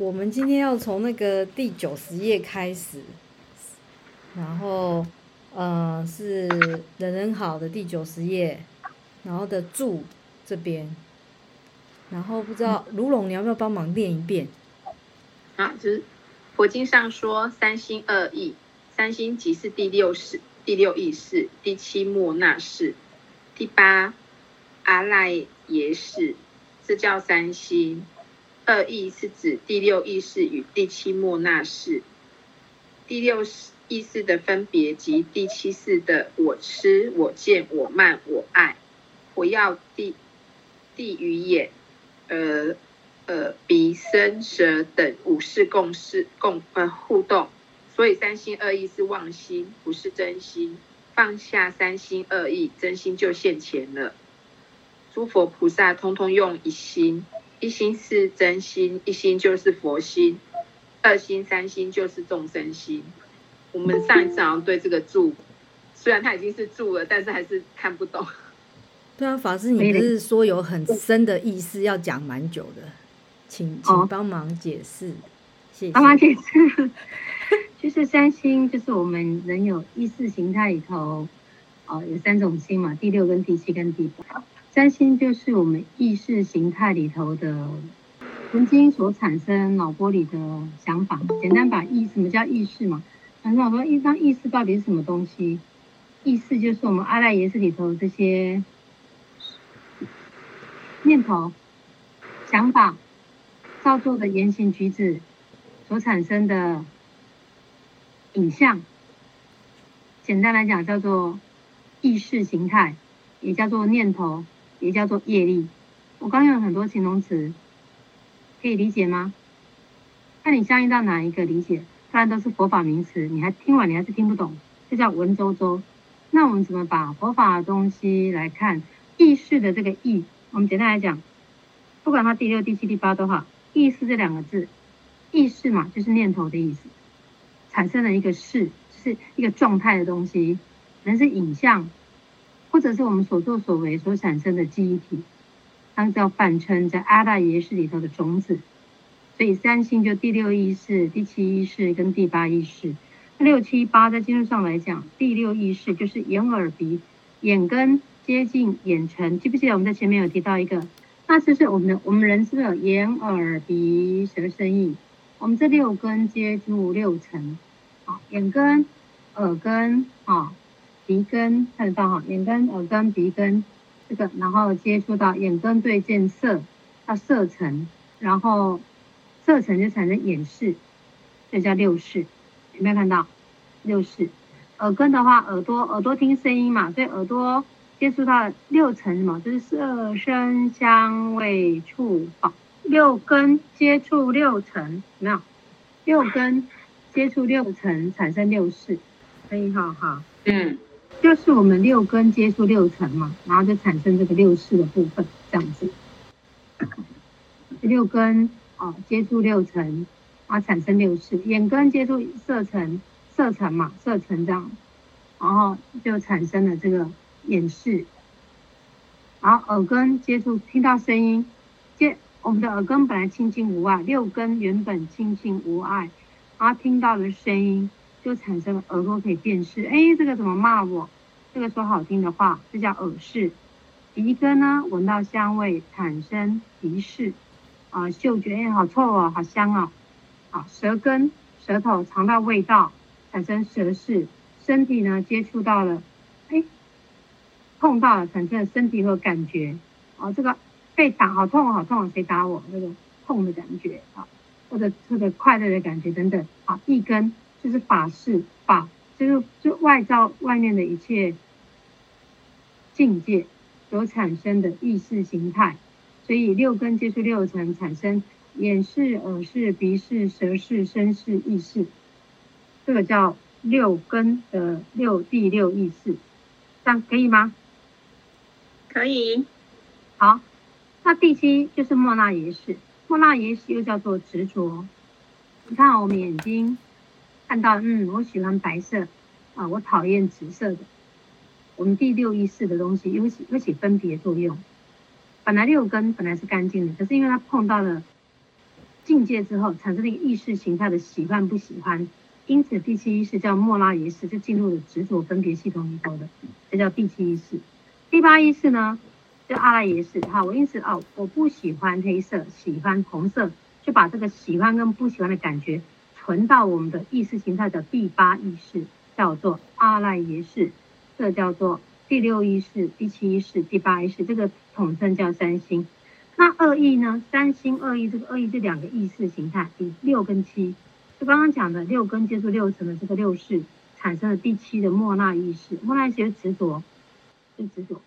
我们今天要从那个第九十页开始，然后呃是人人好的第九十页，然后的注这边，然后不知道卢龙你要不要帮忙念一遍？啊，就是佛经上说三心二意，三心即是第六识、第六意识、第七末那识、第八阿赖耶识，这叫三心。二意是指第六意识与第七末那识。第六意识的分别及第七识的我痴、我见、我慢、我爱，我要地地与眼，呃呃鼻、身、舌等五识共事共呃互动，所以三心二意是妄心，不是真心。放下三心二意，真心就现前了。诸佛菩萨通通用一心。一心是真心，一心就是佛心，二心、三心就是众生心。我们上一次好像对这个住，虽然它已经是住了，但是还是看不懂。对啊，法师，你不是说有很深的意思，要讲蛮久的，请请帮忙解释，谢谢。帮忙解释，就是三心，就是我们人有意识形态里头，哦，有三种心嘛，第六跟第七跟第八。三心就是我们意识形态里头的曾经所产生脑波里的想法。简单把意，什么叫意识嘛？反正我说一张意识到底是什么东西？意识就是我们阿赖耶识里头这些念头、想法、造作的言行举止所产生的影像。简单来讲叫做意识形态，也叫做念头。也叫做业力，我刚用了很多形容词，可以理解吗？看你相应到哪一个理解，不然都是佛法名词，你还听完你还是听不懂，这叫文绉绉。那我们怎么把佛法的东西来看？意识的这个意，我们简单来讲，不管它第六、第七、第八都好，意识这两个字，意识嘛就是念头的意思，产生了一个事，就是一个状态的东西，可能是影像。或者是我们所作所为所产生的记忆体，当叫泛称在阿赖耶识里头的种子。所以三心就第六意识、第七意识跟第八意识。六七八在经书上来讲，第六意识就是眼耳鼻，眼根接近眼尘。记不记得我们在前面有提到一个？那就是我们的我们人是不是有眼耳鼻舌身意？我们这六根接触六尘，啊，眼根、耳根，啊。鼻根看得到哈，眼根、耳根、鼻根，这个，然后接触到眼根对见色，到色尘，然后色尘就产生眼识，这叫六识，有没有看到？六识。耳根的话，耳朵耳朵听声音嘛，所以耳朵接触到六尘嘛，就是色、声、香、味、触、法。六根接触六尘，有没有？六根接触六尘，产生六识，可以哈哈，嗯。就是我们六根接触六尘嘛，然后就产生这个六识的部分，这样子。六根啊接触六尘，啊产生六识。眼根接触色尘，色尘嘛，色尘这样，然后就产生了这个眼识。然后耳根接触听到声音，接我们的耳根本来清净无碍，六根原本清净无碍，然后听到了声音。就产生了耳朵可以辨识，哎，这个怎么骂我？这个说好听的话，这叫耳识。鼻根呢，闻到香味产生鼻识，啊，嗅觉，哎，好臭哦，好香哦。啊，舌根，舌头尝到味道，产生舌识。身体呢，接触到了，哎，碰到了，产生了身体和感觉。啊，这个被打，好痛，好痛，谁打我？那个痛的感觉啊，或者或者快乐的感觉等等。啊，一根。就是法事，法就是就外照外面的一切境界所产生的意识形态，所以六根接触六尘，产生眼识、耳识、鼻识、舌识、身识、意识，这个叫六根的六第六意识，这样可以吗？可以。好，那第七就是莫那耶识，莫那耶识又叫做执着。你看我们眼睛。看到，嗯，我喜欢白色，啊，我讨厌紫色的。我们第六意识的东西，又起又起分别作用。本来六根本来是干净的，可是因为它碰到了境界之后，产生了一个意识形态的喜欢不喜欢，因此第七意识叫莫拉耶识，就进入了执着分别系统里头的，这叫第七意识。第八意识呢，叫阿拉耶识。哈，我因此哦，我不喜欢黑色，喜欢红色，就把这个喜欢跟不喜欢的感觉存到我们的意识形态的第八意识，叫做阿赖耶识。这叫做第六意识、第七意识、第八意识，这个统称叫三心。那二意呢？三心二意，这个二意这两个意识形态，第六跟七，就刚刚讲的六根接触六尘的这个六识，产生了第七的莫那意识。莫那意识执着，是执着。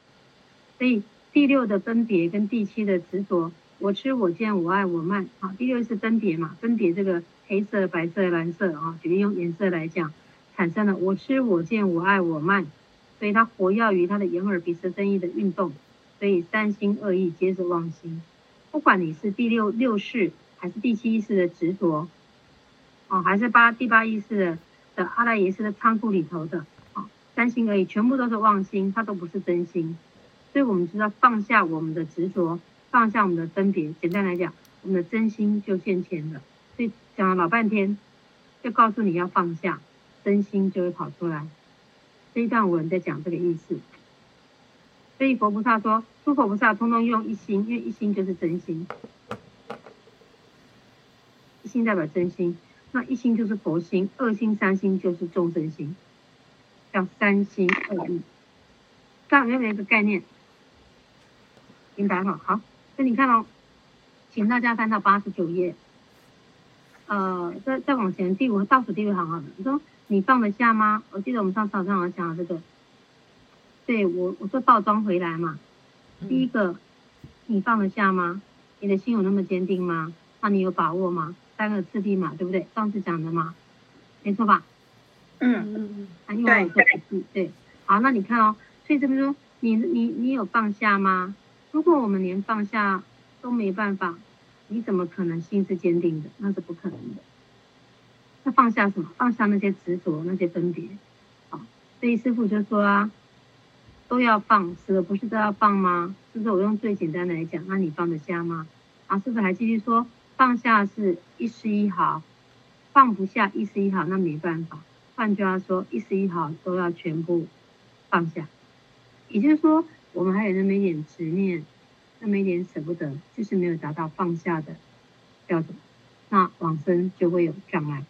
所以第六的分别跟第七的执着，我痴我见我爱我慢。啊，第六是分别嘛，分别这个黑色、白色、蓝色啊，举例用颜色来讲，产生了我痴我见我爱我慢，所以它活跃于它的眼耳鼻舌身意的运动。所以三心二意皆是妄心，不管你是第六六世还是第七意识的执着，哦，还是八第八意识的的阿赖耶识的仓库里头的，哦，三心二意全部都是妄心，它都不是真心。所以我们知道放下我们的执着，放下我们的分别。简单来讲，我们的真心就现前了。所以讲了老半天，就告诉你要放下，真心就会跑出来。这一段文在讲这个意思。所以佛菩萨说，诸佛菩萨通通用一心，因为一心就是真心，一心代表真心，那一心就是佛心，二心、三心就是众生心，叫三心二意。这样有没有一个概念？明白哈？好，那你看哦，请大家翻到八十九页，呃，再再往前第五倒数第五行好了。你说你放得下吗？我记得我们上次好像有讲这个。对我，我说倒装回来嘛。第一个，你放得下吗？你的心有那么坚定吗？那你有把握吗？三个次第嘛，对不对？上次讲的嘛，没错吧？嗯嗯嗯。对对对。好，那你看哦，所以这边说，你你你有放下吗？如果我们连放下都没办法，你怎么可能心是坚定的？那是不可能的。那放下什么？放下那些执着，那些分别。好，所以师傅就说啊。都要放，死了不是都要放吗？是不是我用最简单的来讲，那你放得下吗？啊，师傅还继续说放下是一丝一毫，放不下一丝一毫，那没办法。换句话说，一丝一毫都要全部放下。也就是说，我们还有那么一点执念，那么一点舍不得，就是没有达到放下的标准，那往生就会有障碍，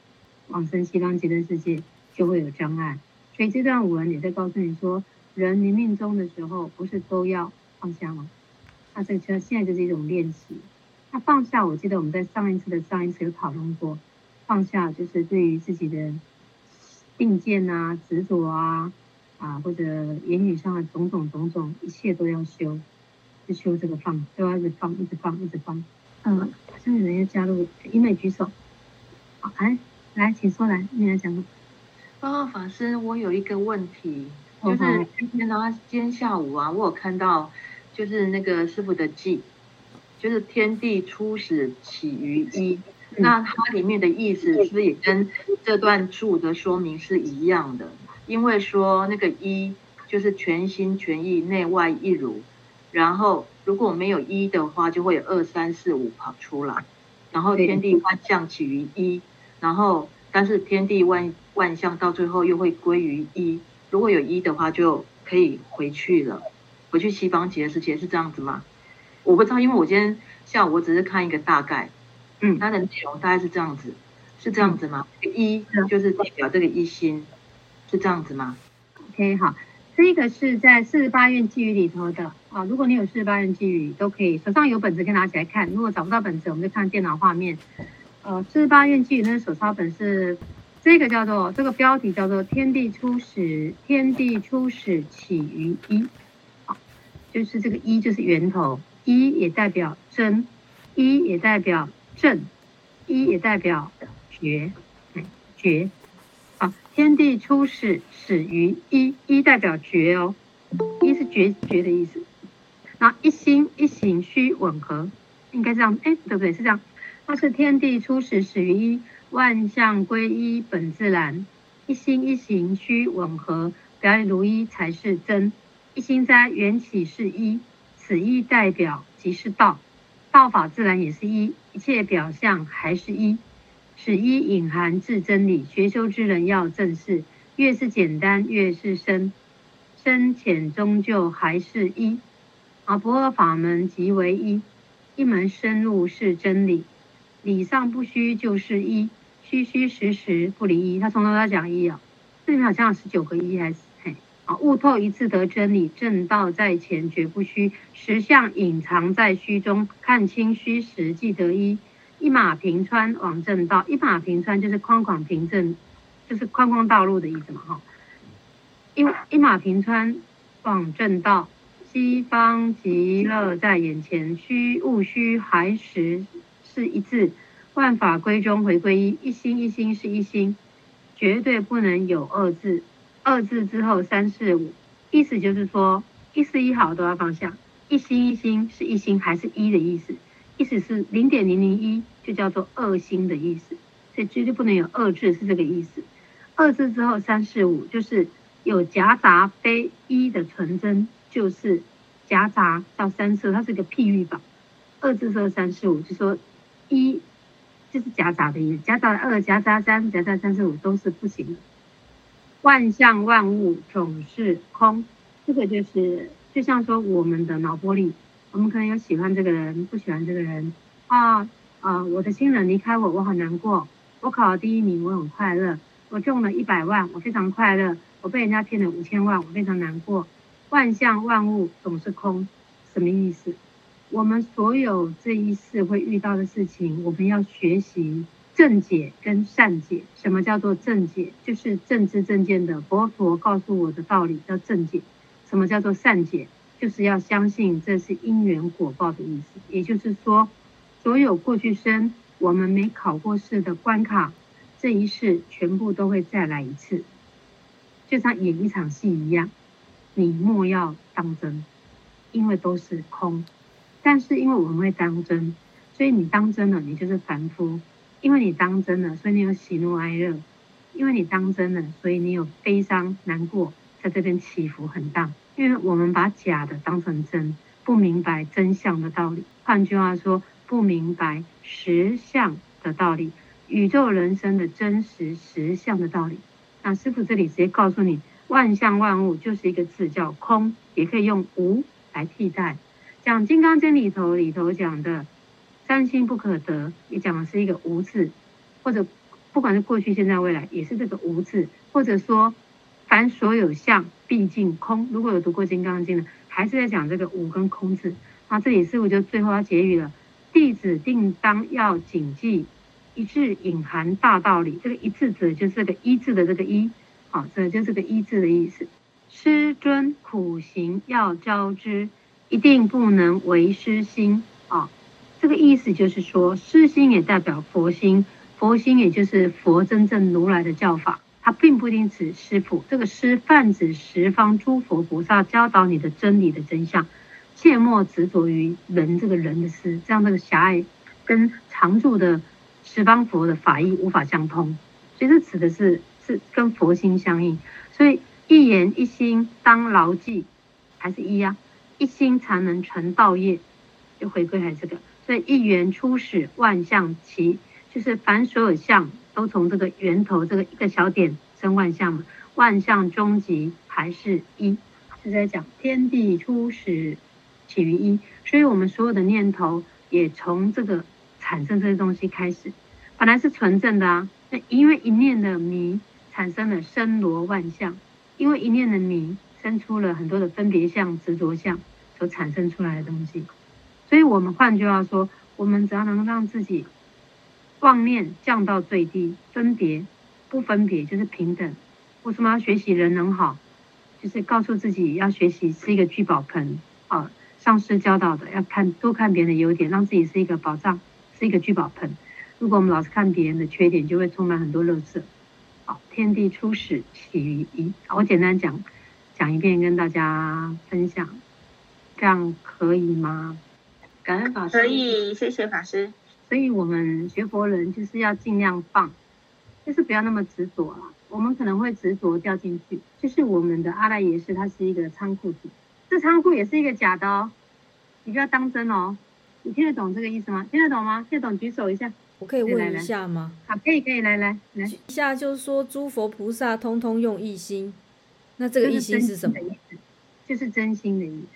往生西方极乐世界就会有障碍。所以这段文也在告诉你说。人临命终的时候，不是都要放下吗？那这其实现在就是一种练习。那放下，我记得我们在上一次的上一次有讨论过，放下就是对于自己的定见啊、执着啊啊，或者言语上的种种种种，一切都要修，就修这个放，就要一直放，一直放，一直放。嗯，好像有人要加入，一美举手。好，来来，请说来，你来讲。报告，法师，我有一个问题。就是今天呢，今天下午啊，我有看到，就是那个师傅的记，就是天地初始起于一，那它里面的意思是不是也跟这段注的说明是一样的？因为说那个一就是全心全意内外一如，然后如果没有一的话，就会有二三四五跑出来，然后天地万象起于一，然后但是天地万万象到最后又会归于一。如果有一的话，就可以回去了，回去西方极乐世界是这样子吗？我不知道，因为我今天下午我只是看一个大概，嗯，它的内容大概是这样子，是这样子吗？嗯、一就是代表这个一心，是这样子吗？OK，好，这个是在四十八愿寄语里头的啊。如果你有四十八愿寄语，都可以手上有本子可以拿起来看。如果找不到本子，我们就看电脑画面。呃，四十八愿寄语那手抄本是。这个叫做这个标题叫做“天地初始，天地初始起于一”，好，就是这个一就是源头，一也代表真，一也代表正，一也代表觉，觉，天地初始始于一，一代表觉哦，一是觉觉的意思，那一心一行须吻合，应该这样，哎，对不对？是这样，它是天地初始始于一。万象归一本自然，一心一行须吻合，表里如一才是真。一心斋缘起是一，此一代表即是道。道法自然也是一，一切表象还是一，此一隐含至真理。学修之人要正视，越是简单越是深，深浅终究还是一。啊，不二法门即为一，一门深入是真理，理上不虚就是一，虚虚实实不离一。他从头到讲一啊，这里面好像有十九个一还是嘿？啊，悟透一次得真理，正道在前绝不虚，实相隐藏在虚中，看清虚实即得一。一马平川往正道，一马平川就是宽广平正，就是宽宽道路的意思嘛，哈。一一马平川往正道，西方极乐在眼前，虚勿虚还实是一字，万法归中回归一，一心一心是一心，绝对不能有二字。二字之后三四五，意思就是说一丝一毫都要放下，一心一心是一心还是一的意思，意思是零点零零一就叫做二心的意思，所以绝对不能有二字是这个意思。二字之后三四五就是有夹杂非一的纯真，就是夹杂到三色，它是个譬喻法。二字之后三四五就说一就是夹杂的意思，夹杂二夹杂三夹杂三四五都是不行的。万象万物总是空，这个就是就像说我们的脑波里，我们可能有喜欢这个人，不喜欢这个人啊啊！我的亲人离开我，我很难过。我考了第一名，我很快乐。我中了一百万，我非常快乐。我被人家骗了五千万，我非常难过。万象万物总是空，什么意思？我们所有这一世会遇到的事情，我们要学习。正解跟善解，什么叫做正解？就是正知正见的佛陀告诉我的道理叫正解。什么叫做善解？就是要相信这是因缘果报的意思。也就是说，所有过去生我们没考过试的关卡，这一世全部都会再来一次，就像演一场戏一样。你莫要当真，因为都是空。但是因为我们会当真，所以你当真了，你就是凡夫。因为你当真了，所以你有喜怒哀乐；因为你当真了，所以你有悲伤难过，在这边起伏很大。因为我们把假的当成真，不明白真相的道理。换句话说，不明白实相的道理，宇宙人生的真实实相的道理。那师傅这里直接告诉你，万象万物就是一个字叫空，也可以用无来替代。讲《金刚经》里头里头讲的。三心不可得，也讲的是一个无字，或者不管是过去、现在、未来，也是这个无字，或者说凡所有相毕竟空。如果有读过《金刚经》的，还是在讲这个无跟空字。那这里师父就最后要结语了：弟子定当要谨记一字隐含大道理。这个一字指的就是这个一字的这个一，好，这就是个一字的意思。师尊苦行要教之，一定不能为师心啊。这个意思就是说，师心也代表佛心，佛心也就是佛真正如来的教法，它并不一定指师傅。这个师泛指十方诸佛菩萨教导你的真理的真相，切莫执着于人这个人的师，这样这个狭隘跟常住的十方佛的法义无法相通。所以这指的是是跟佛心相应。所以一言一心当牢记，还是一呀、一心才能成道业，就回归还是这个。所以一元初始，万象齐，就是凡所有相都从这个源头这个一个小点生万象嘛。万象终极还是一，是在讲天地初始起于一，所以我们所有的念头也从这个产生这些东西开始，本来是纯正的啊。那因为一念的迷，产生了生罗万象，因为一念的迷，生出了很多的分别相、执着相所产生出来的东西。所以我们换句话说，我们只要能让自己妄念降到最低，分别不分别就是平等。为什么要学习人能好？就是告诉自己要学习是一个聚宝盆啊。上师教导的要看多看别人的优点，让自己是一个宝藏，是一个聚宝盆。如果我们老是看别人的缺点，就会充满很多乐色。好，天地初始起于一。我简单讲讲一遍，跟大家分享，这样可以吗？感恩法师，可以，谢谢法师。所以，我们学佛人就是要尽量放，就是不要那么执着了。我们可能会执着掉进去，就是我们的阿赖耶识，它是一个仓库体，这仓库也是一个假的哦，你不要当真哦。你听得懂这个意思吗？听得懂吗？听得懂举手一下。我可以问一下吗？好，可以可以，来来来，一下就是说诸佛菩萨通通用一心，那这个一心是什么？就是真心的意思。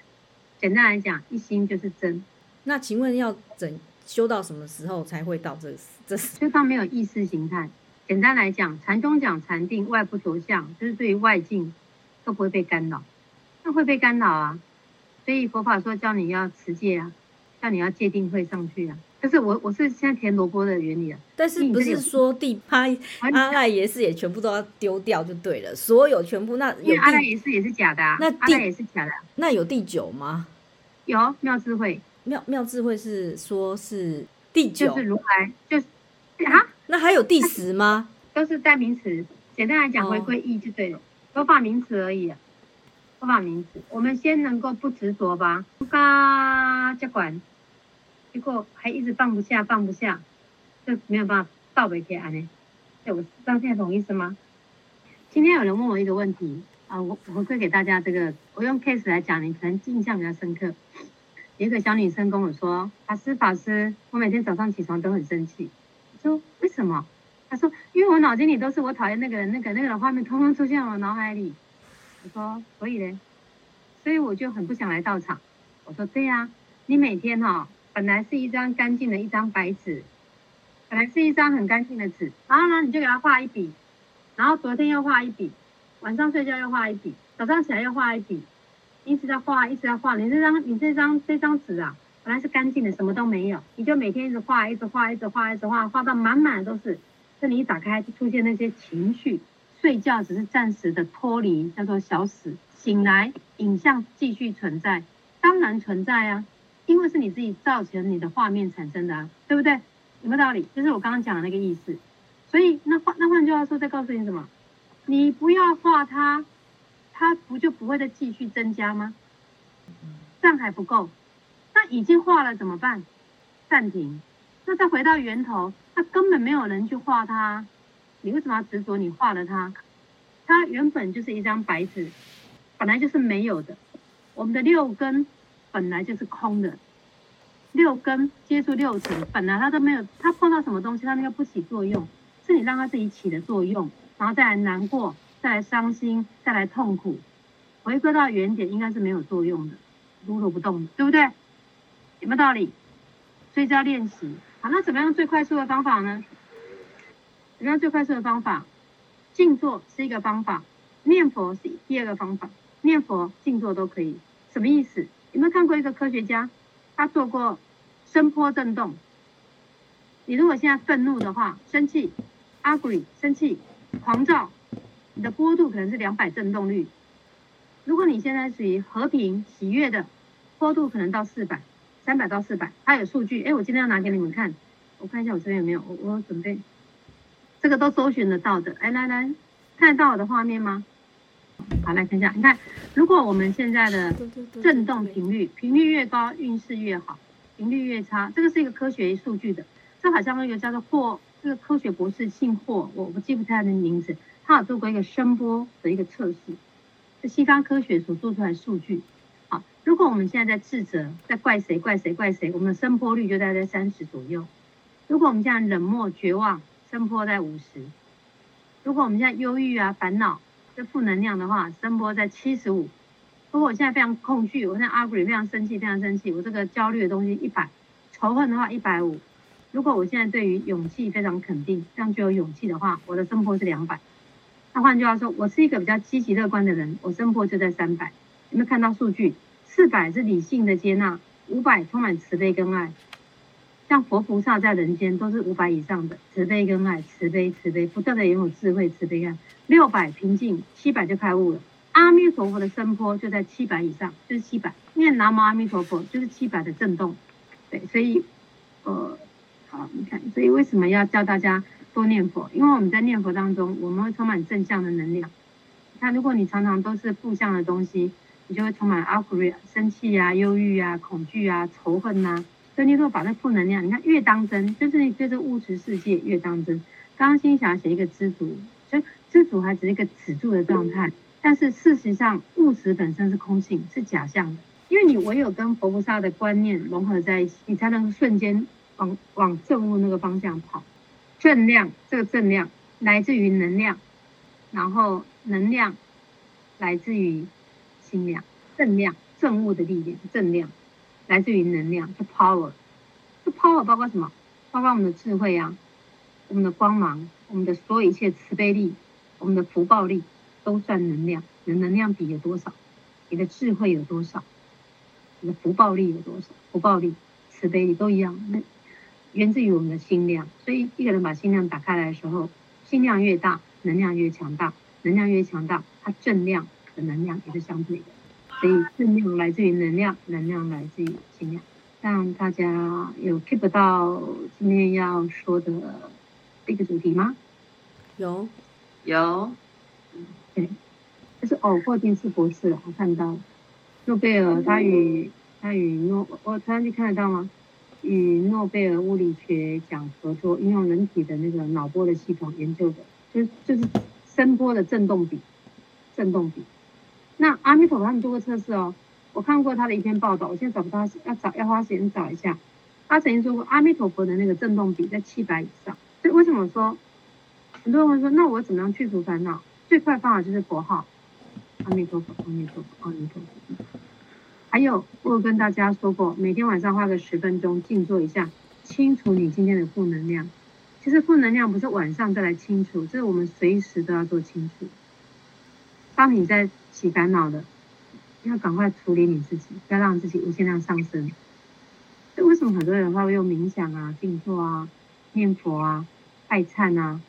简单来讲，一心就是真。那请问要怎修到什么时候才会到这个？这是对方没有意识形态。简单来讲，禅宗讲禅定，外不着相，就是对于外境都不会被干扰。那会被干扰啊，所以佛法说教你要持戒啊，叫你要戒定慧上去啊。但是我我是现在填萝卜的原理啊。但是不是说第八阿赖耶识也全部都要丢掉就对了？所有全部那有阿赖耶识也是假的啊。那阿赖耶是假的。那有第九吗？有妙智慧。妙妙智慧是说是第九，就是如来，就是啊。那还有第十吗？都是代名词。简单来讲，回归义就对了，佛法名词而已。佛法名词，我们先能够不执着吧。嘎，接管，结果还一直放不下，放不下，就没有办法倒回去安呢。对，我这样听得懂意思吗？今天有人问我一个问题啊，我我回馈给大家这个，我用 case 来讲，你可能印象比较深刻。有个小女生跟我说：“法师，法师，我每天早上起床都很生气。”我说为什么？她说因为我脑筋里都是我讨厌那个人，那个那个的画面通通出现我脑海里。我说所以呢，所以我就很不想来道场。我说对呀，你每天哈、哦、本来是一张干净的一张白纸，本来是一张很干净的纸，然后呢你就给他画一笔，然后昨天又画一笔，晚上睡觉又画一笔，早上起来又画一笔，一直在画，一直在画。你这张你这张这张纸啊。本来是干净的，什么都没有，你就每天一直画，一直画，一直画，一直画，画到满满的都是。这你一打开就出现那些情绪，睡觉只是暂时的脱离，叫做小死。醒来，影像继续存在，当然存在啊，因为是你自己造成你的画面产生的啊，对不对？有没有道理？就是我刚刚讲的那个意思。所以那换那换句话说，再告诉你什么？你不要画它，它不就不会再继续增加吗？这样还不够。那已经画了怎么办？暂停。那再回到源头，那根本没有人去画它。你为什么要执着？你画了它，它原本就是一张白纸，本来就是没有的。我们的六根本来就是空的，六根接触六尘，本来它都没有，它碰到什么东西，它那个不起作用，是你让它自己起的作用，然后再来难过，再来伤心，再来痛苦，回归到原点，应该是没有作用的，如如不动，对不对？有没有道理？所以就要练习。好，那怎么样最快速的方法呢？怎么样最快速的方法？静坐是一个方法，念佛是第二个方法。念佛、静坐都可以。什么意思？有没有看过一个科学家？他做过声波震动。你如果现在愤怒的话，生气，angry，生气，狂躁，你的波度可能是两百振动率。如果你现在属于和平、喜悦的，波度可能到四百。三百到四百，它有数据。哎，我今天要拿给你们看，我看一下我这边有没有。我我准备，这个都搜寻得到的。哎，来来，看得到我的画面吗？好，来看一下。你看，如果我们现在的振动频率，频率越高，运势越好；频率越差，这个是一个科学数据的。这好像那个叫做霍，这个科学博士姓霍，我我记不太他的名字。他有做过一个声波的一个测试，是西方科学所做出来数据。好如果我们现在在自责，在怪谁怪谁怪谁，我们的声波率就大概在三十左右。如果我们现在冷漠绝望，声波在五十。如果我们现在忧郁啊烦恼，这负能量的话，声波在七十五。如果我现在非常恐惧，我现在 angry 非常生气，非常生气，我这个焦虑的东西一百。仇恨的话一百五。如果我现在对于勇气非常肯定，这样就有勇气的话，我的声波是两百。那换句话说，我是一个比较积极乐观的人，我声波就在三百。有没有看到数据？四百是理性的接纳，五百充满慈悲跟爱，像佛菩萨在人间都是五百以上的慈悲跟爱，慈悲慈悲，不断的拥有智慧慈悲爱。六百平静，七百就开悟了。阿弥陀佛的声波就在七百以上，就是七百。念南无阿弥陀佛就是七百的震动，对，所以呃，好，你看，所以为什么要教大家多念佛？因为我们在念佛当中，我们会充满正向的能量。那如果你常常都是负向的东西，你就会充满 angry 生气啊、忧郁啊、恐惧啊、仇恨呐、所以你如果把那负能量，你看越当真，就是你对这物质世界越当真。刚刚心想写一个知足，所以知足还只是一个止住的状态，但是事实上物质本身是空性，是假象的。因为你唯有跟佛菩萨的观念融合在一起，你才能瞬间往往正悟那个方向跑。正量，这个正量来自于能量，然后能量来自于心量，正量正物的力量，正量来自于能量，是 power。这 power 包括什么？包括我们的智慧啊，我们的光芒，我们的所有一切慈悲力，我们的福报力，都算能量。你的能量比有多少？你的智慧有多少？你的福报力有多少？福报力、慈悲力都一样。那源自于我们的心量，所以一个人把心量打开来的时候，心量越大，能量越强大，能量越强大，它正量的能量也是相对的。所以正量来自于能量，能量来自于心量。让大家有 keep 到今天要说的一个主题吗？有，有，对，这是哦，霍金斯博士，我看到诺贝尔他与他与诺，我突然间看得到吗？与诺贝尔物理学奖合作，应用人体的那个脑波的系统研究的，就是就是声波的振动比，振动比。那阿弥陀佛他们做过测试哦，我看过他的一篇报道，我现在找不到，要找要花时间找一下。他曾经说过阿弥陀佛的那个振动比在七百以上，所以为什么说很多人会说，那我怎么样去除烦恼？最快方法就是佛号，阿弥陀佛，阿弥陀佛，阿弥陀佛。还有，我有跟大家说过，每天晚上花个十分钟静坐一下，清除你今天的负能量。其实负能量不是晚上再来清除，这是我们随时都要做清除。当你在起烦恼的，要赶快处理你自己，不要让自己无限量上升。所以为什么很多人会用冥想啊、静坐啊、念佛啊、拜忏啊、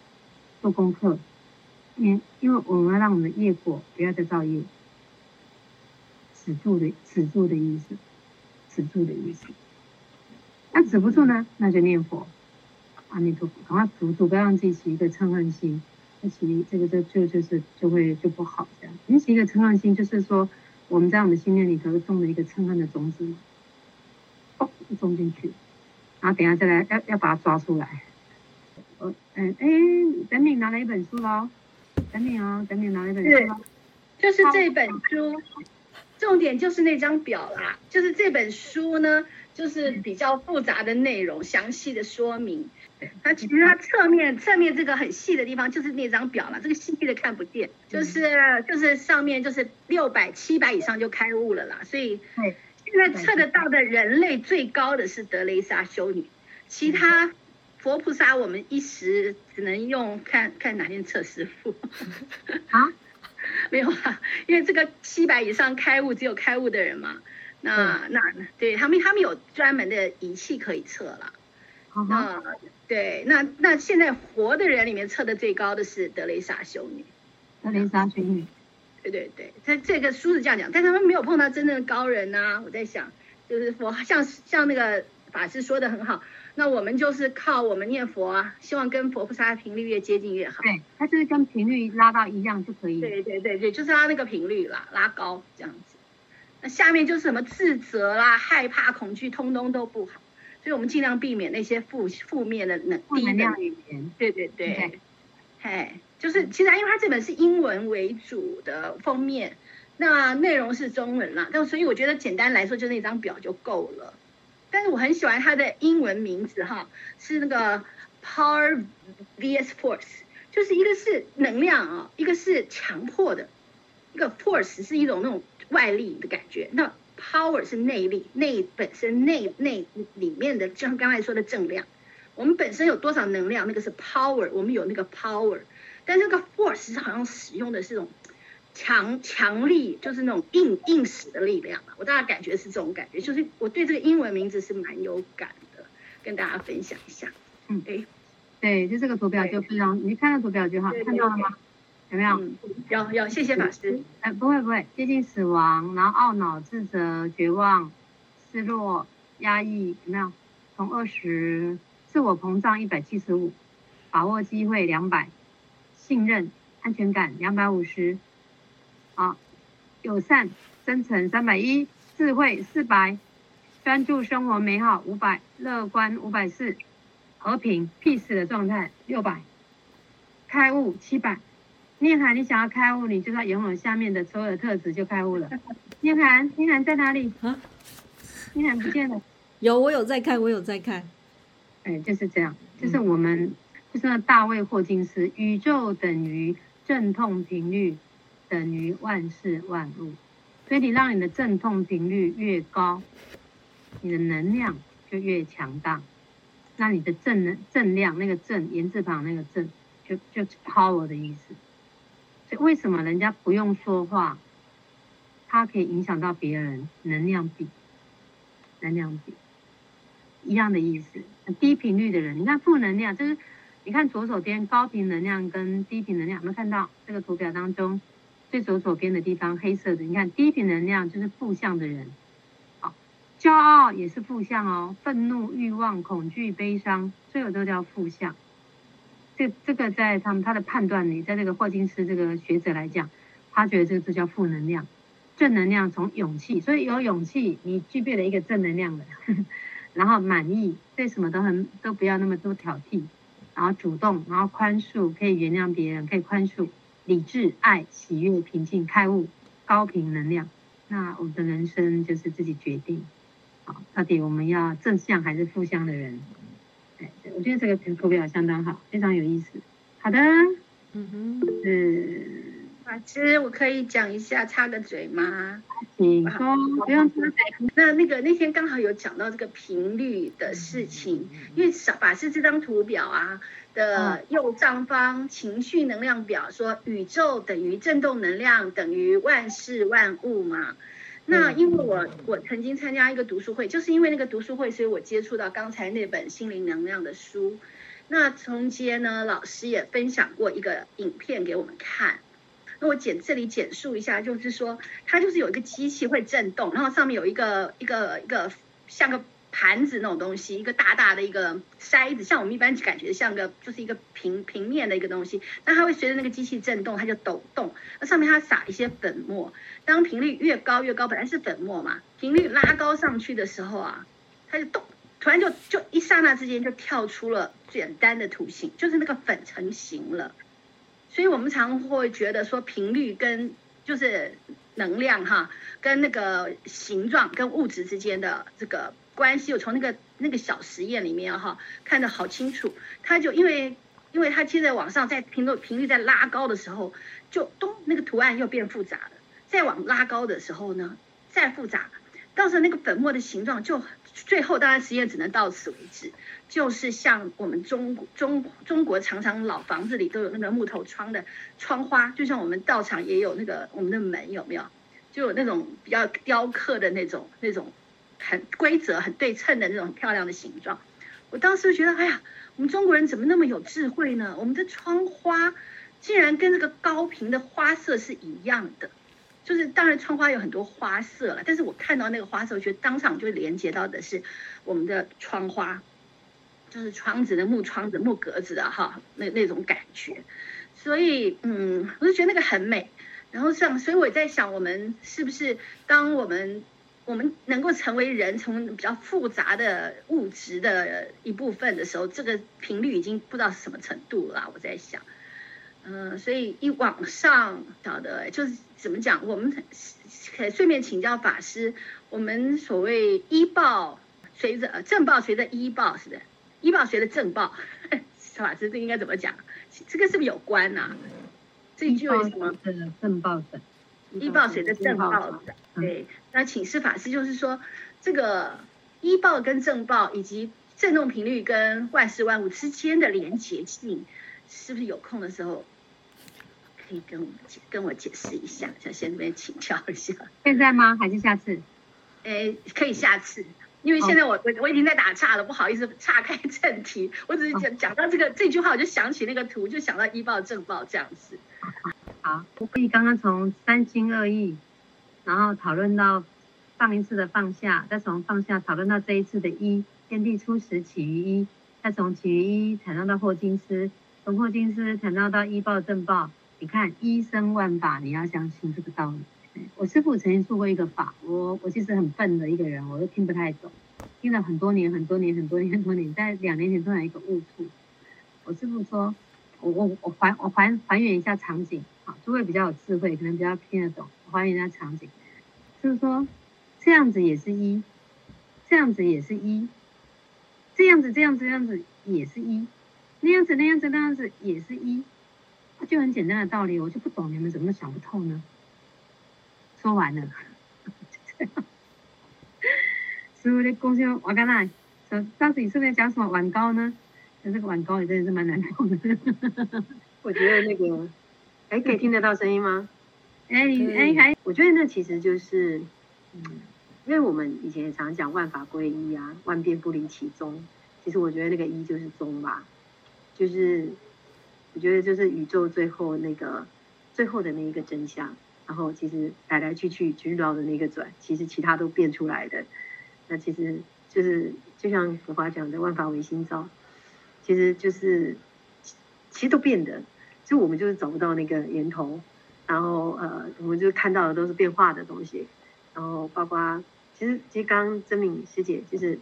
做功课？因因为我们要让我们的业果不要再造业。止住的止住的意思，止住的意思。那止不住呢？那就念佛，阿弥陀佛，赶快止住，不要让自己起一个嗔恨心。那起这个就就就是就会就不好这样。你起一个嗔恨心，就是说我们在我们心念里头种了一个嗔恨的种子，哦，种进去，然后等下再来要要把它抓出来。呃嗯哎，等你拿了一本书喽，等你哦，等你拿了一本书喽，就是这本书。重点就是那张表啦，就是这本书呢，就是比较复杂的内容，详细的说明。它其实它侧面侧面这个很细的地方就是那张表了，这个细细的看不见，就是就是上面就是六百七百以上就开悟了啦。所以现在测得到的人类最高的是德雷莎修女，其他佛菩萨我们一时只能用看看哪天测师傅。啊？没有啊，因为这个七百以上开悟只有开悟的人嘛，那、嗯、那对他们他们有专门的仪器可以测了。嗯、那对，那那现在活的人里面测的最高的是德雷莎修女。德雷莎修女。对对对，这这个书是这样讲，但他们没有碰到真正的高人呐、啊。我在想，就是佛像像那个法师说的很好。那我们就是靠我们念佛啊，希望跟佛菩萨频率越接近越好。对，它就是跟频率拉到一样就可以。对对对对，就是拉那个频率啦，拉高这样子。那下面就是什么自责啦、害怕、恐惧，通通都不好。所以我们尽量避免那些负负面的能负能量语言。对对对，嘿，就是其实因为它这本是英文为主的封面，那内容是中文啦，但所以我觉得简单来说，就那张表就够了。但是我很喜欢它的英文名字哈，是那个 Power vs Force，就是一个是能量啊，一个是强迫的，一个 Force 是一种那种外力的感觉，那 Power 是内力，内本身内内里面的，就像刚才说的正量，我们本身有多少能量，那个是 Power，我们有那个 Power，但这个 Force 好像使用的是一种。强强力就是那种硬硬实的力量吧，我大概感觉是这种感觉，就是我对这个英文名字是蛮有感的，跟大家分享一下。嗯，对，对，就这个图表就非常，你看到图表就好，看到了吗？有没有？嗯、有有，谢谢法师。哎，不会不会，接近死亡，然后懊恼、自责、绝望、失落、压抑，有没有？从二十，自我膨胀一百七十五，把握机会两百，信任、安全感两百五十。好，友善、真诚三百一，智慧四百，专注生活美好五百，乐观五百四，和平 peace 的状态六百，开悟七百，念涵，你想要开悟，你就要拥有下面的所有的特质就开悟了。念涵，念涵在哪里？啊？念涵不见了。有，我有在看，我有在看。哎，就是这样，就是我们，嗯、就是那大卫霍金斯，宇宙等于阵痛频率等于万事万物，所以你让你的阵痛频率越高，你的能量就越强大。那你的正能正量，那个正言字旁那个正，就就 power 的意思。所以为什么人家不用说话，它可以影响到别人？能量比，能量比，一样的意思。低频率的人，你看负能量，就是你看左手边高频能量跟低频能量，有没有看到这个图表当中最左手边的地方黑色的？你看低频能量就是负向的人，好，骄傲也是负向哦，愤怒、欲望、恐惧、悲伤，所有都叫负向。这这个在他们他的判断里，在这个霍金斯这个学者来讲，他觉得这个就叫负能量。正能量从勇气，所以有勇气，你具备了一个正能量的，然后满意，对什么都很都不要那么多挑剔，然后主动，然后宽恕，可以原谅别人，可以宽恕，理智、爱、喜悦、平静、开悟，高频能量。那我们的人生就是自己决定，好，到底我们要正向还是负向的人？哎，我觉得这个图表相当好，非常有意思。好的，嗯哼，是法师，我可以讲一下，插个嘴吗？你说，不用插嘴。那那个那天刚好有讲到这个频率的事情，因为法师这张图表啊的右上方情绪能量表说，宇宙等于振动能量等于万事万物嘛。那因为我我曾经参加一个读书会，就是因为那个读书会，所以我接触到刚才那本心灵能量的书。那中间呢，老师也分享过一个影片给我们看。那我简这里简述一下，就是说它就是有一个机器会震动，然后上面有一个一个一个像个。盘子那种东西，一个大大的一个筛子，像我们一般感觉像个就是一个平平面的一个东西，那它会随着那个机器震动，它就抖动。那上面它撒一些粉末，当频率越高越高，本来是粉末嘛，频率拉高上去的时候啊，它就动，突然就就一刹那之间就跳出了简单的图形，就是那个粉成型了。所以我们常会觉得说频率跟就是能量哈，跟那个形状跟物质之间的这个。关系，我从那个那个小实验里面哈看得好清楚，它就因为因为它现在往上在频率频率在拉高的时候，就咚那个图案又变复杂了，再往拉高的时候呢，再复杂，到时候那个粉末的形状就最后当然实验只能到此为止，就是像我们中中中国常常老房子里都有那个木头窗的窗花，就像我们道场也有那个我们的门有没有？就有那种比较雕刻的那种那种。很规则、很对称的那种很漂亮的形状，我当时就觉得，哎呀，我们中国人怎么那么有智慧呢？我们的窗花竟然跟这个高频的花色是一样的，就是当然窗花有很多花色了，但是我看到那个花色，我觉得当场就连接到的是我们的窗花，就是窗子的木窗子、木格子的哈，那那种感觉，所以嗯，我就觉得那个很美。然后像，所以我在想，我们是不是当我们我们能够成为人，从比较复杂的物质的一部分的时候，这个频率已经不知道是什么程度了。我在想，嗯、呃，所以一往上晓得，就是怎么讲，我们可以顺便请教法师，我们所谓医报随着正报随着医报是的，医报随着正报，法师这应该怎么讲？这个是不是有关呐、啊？这一句为什么？正报的。医报随着正报的，对。那请示法师，就是说，这个医报跟正报，以及振动频率跟万事万物之间的连结性，是不是有空的时候可以跟我们解跟我解释一下？想先这边请教一下。现在吗？还是下次？诶，可以下次，因为现在我我我已经在打岔了，不好意思岔开正题。我只是讲讲到这个这句话，我就想起那个图，就想到医报正报这样子。好，我可以刚刚从三心二意，然后讨论到上一次的放下，再从放下讨论到这一次的一，天地初始起于一，再从起于一谈到到霍金斯，从霍金斯谈到到医报正报。你看一生万法，你要相信这个道理。我师父曾经说过一个法，我我其实很笨的一个人，我都听不太懂，听了很多年很多年很多年很多年，在两年前突然一个悟处，我师父说。我我我还我还还原一下场景啊，诸位比较有智慧，可能比较听得懂，还原一下场景，就是说这样子也是一，这样子也是一，这样子这样子这样子也是一，那样子那样子那样子也是一，就很简单的道理，我就不懂你们怎么想不透呢？说完了，就这样。师傅的贡献我刚才说，当时你是不是讲什么碗糕呢？那这个碗糕也真的是蛮难懂的。我觉得那个，哎，可以听得到声音吗？哎，你哎还，我觉得那其实就是，嗯，因为我们以前也常讲万法归一啊，万变不离其宗。其实我觉得那个一就是宗吧，就是我觉得就是宇宙最后那个最后的那一个真相。然后其实来来去去，就绕的那个转，其实其他都变出来的。那其实就是就像佛法讲的“万法唯心造”，其实就是其实都变的，就我们就是找不到那个源头。然后呃，我们就看到的都是变化的东西。然后包括其实其实刚刚真敏师姐就是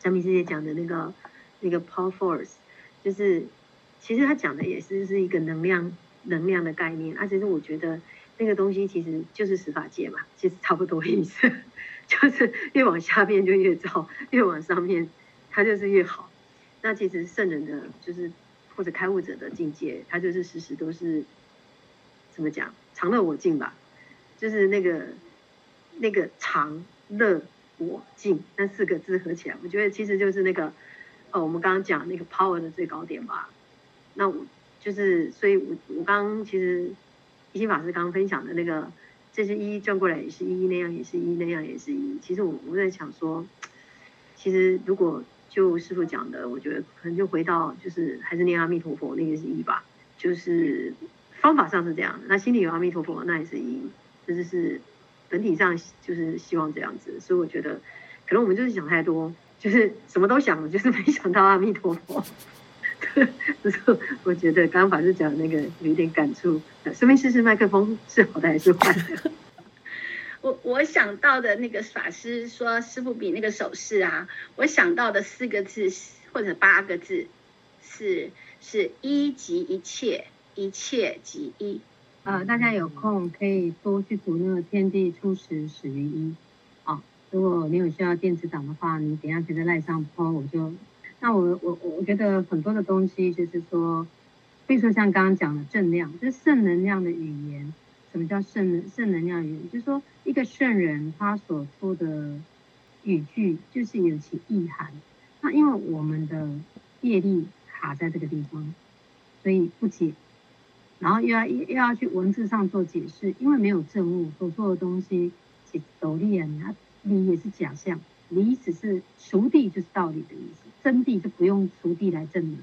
真敏师姐讲的那个那个 power force，就是其实他讲的也是是一个能量能量的概念。啊，其实我觉得。那个东西其实就是十法界嘛，其实差不多意思，就是越往下面就越糟，越往上面它就是越好。那其实圣人的，就是或者开悟者的境界，他就是时时都是怎么讲，常乐我净吧，就是那个那个常乐我净那四个字合起来，我觉得其实就是那个呃，我们刚刚讲那个 power 的最高点吧。那我就是，所以我我刚其实。一心法师刚刚分享的那个，这是一转过来也是一，那样也是一，那样也是一。其实我我在想说，其实如果就师父讲的，我觉得可能就回到就是还是念阿弥陀佛，那个是一吧。就是方法上是这样，那心里有阿弥陀佛，那也是一。这就是本体上就是希望这样子。所以我觉得，可能我们就是想太多，就是什么都想，就是没想到阿弥陀佛。不是，我觉得刚刚法师讲的那个有一点感触。顺便试试麦克风是好的还是坏的？我我想到的那个法师说师傅比那个手势啊，我想到的四个字或者八个字是是一即一切，一切即一。呃，大家有空可以多去读那个《天地初始始于一》啊。如果你有需要电子档的话，你等下可以在赖上 po，我就。那我我我觉得很多的东西就是说，比如说像刚刚讲的正量，就是圣能量的语言。什么叫圣能圣能量语言？就是说一个圣人他所说的语句，就是有其意涵。那因为我们的业力卡在这个地方，所以不解，然后又要又要去文字上做解释，因为没有证物所做的东西，其斗笠啊，理也是假象。理只是熟地，就是道理的意思。真谛就不用熟地来证明，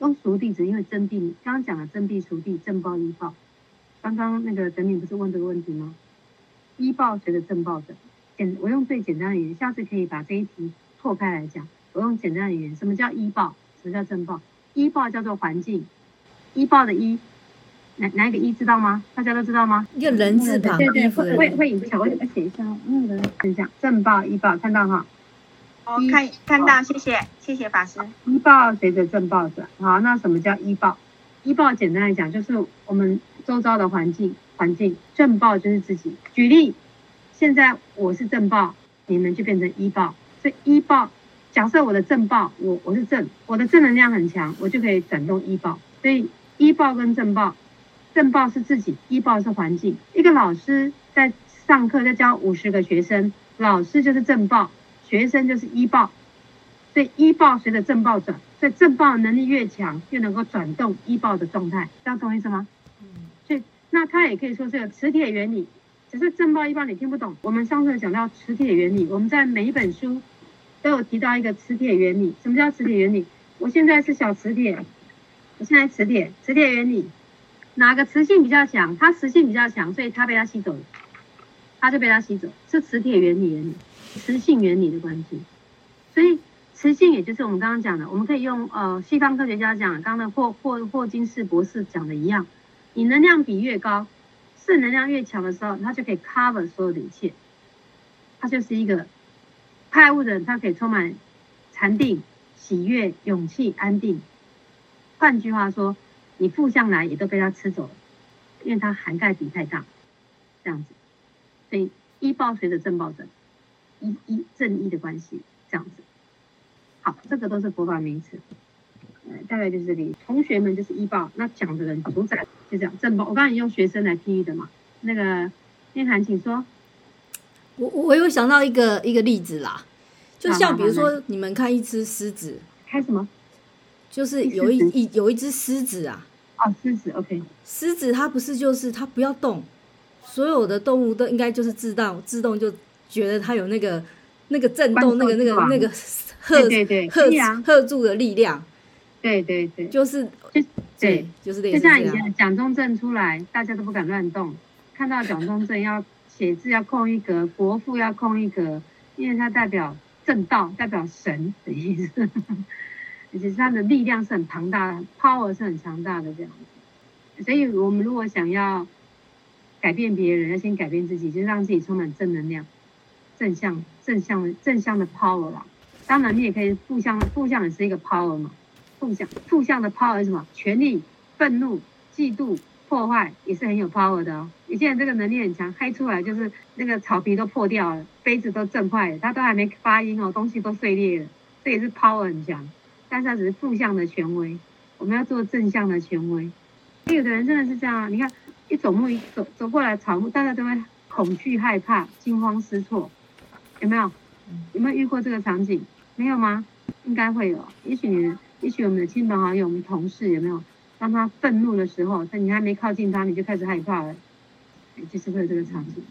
用熟地只因为真谛。刚刚讲了真谛、熟地、正报、依报。刚刚那个等你不是问这个问题吗？依报随着正报的。简，我用最简单的语言，下次可以把这一题错开来讲。我用简单的语言，什么叫依报？什么叫正报？依报叫做环境，依报的依。哪哪一个一知道吗？大家都知道吗？一个人字旁，对对，会会会影响。我我写一下，嗯，等一下，正报依报看到哈？哦，看看到，谢谢谢谢法师。医报随着正报转，好，那什么叫医报？医报简单来讲就是我们周遭的环境环境，正报就是自己。举例，现在我是正报，你们就变成医报。所以医报，假设我的正报，我我是正，我的正能量很强，我就可以转动医报。所以医报跟正报。正报是自己，医报是环境。一个老师在上课，在教五十个学生，老师就是正报，学生就是医报。所以医报随着正报转，所以正报能力越强，越能够转动医报的状态，这样懂我意思吗？嗯。所以那它也可以说是个磁铁原理，只是正报依报你听不懂。我们上次讲到磁铁原理，我们在每一本书都有提到一个磁铁原理。什么叫磁铁原理？我现在是小磁铁，我现在磁铁，磁铁原理。哪个磁性比较强？它磁性比较强，所以它被它吸走了，它就被它吸走，是磁铁原理原理，磁性原理的关系。所以磁性也就是我们刚刚讲的，我们可以用呃西方科学家讲，刚刚的霍霍霍金斯博士讲的一样，你能量比越高，正能量越强的时候，它就可以 cover 所有的一切，它就是一个开悟的人，他可以充满禅定、喜悦、勇气、安定。换句话说，你负向来也都被它吃走了，因为它涵盖比太大，这样子。所以一报随着正报转，一一正一的关系这样子。好，这个都是佛法名词。大概就是这里，同学们就是依报，那讲的人主宰就这样正报。我刚才用学生来譬喻的嘛，那个念涵，请说。我我有想到一个一个例子啦，就像比如说你们看一只狮子，开什么？就是有一一有一只狮子啊。哦，狮子，OK。狮子它不是就是它不要动，所有的动物都应该就是自动自动就觉得它有那个那个震动那个那个那个吓对对住的力量。对对对，就是就对，就是类似这样。就像以前蒋中正出来，大家都不敢乱动，看到蒋中正要写字要空一格，国父要空一格，因为他代表正道，代表神的意思，而且他的力量是很庞大的，power 是很强大的这样子。所以我们如果想要改变别人，要先改变自己，就是让自己充满正能量、正向、正向、正向的 power 啦。当然，你也可以负向，负向也是一个 power 嘛。负向负向的 power 是什么？权力、愤怒、嫉妒、破坏也是很有 power 的哦。你现在这个能力很强，嗨出来就是那个草皮都破掉了，杯子都震坏了，它都还没发音哦，东西都碎裂了，这也是 power 很强。但是它只是负向的权威，我们要做正向的权威。有的人真的是这样啊，你看一走路一走走过来草木，大家都会恐惧、害怕、惊慌失措，有没有？有没有遇过这个场景？没有吗？应该会有，也许你。也许我们的亲朋好友、我们同事有没有？当他愤怒的时候，在你还没靠近他，你就开始害怕了，就是会有这个场景。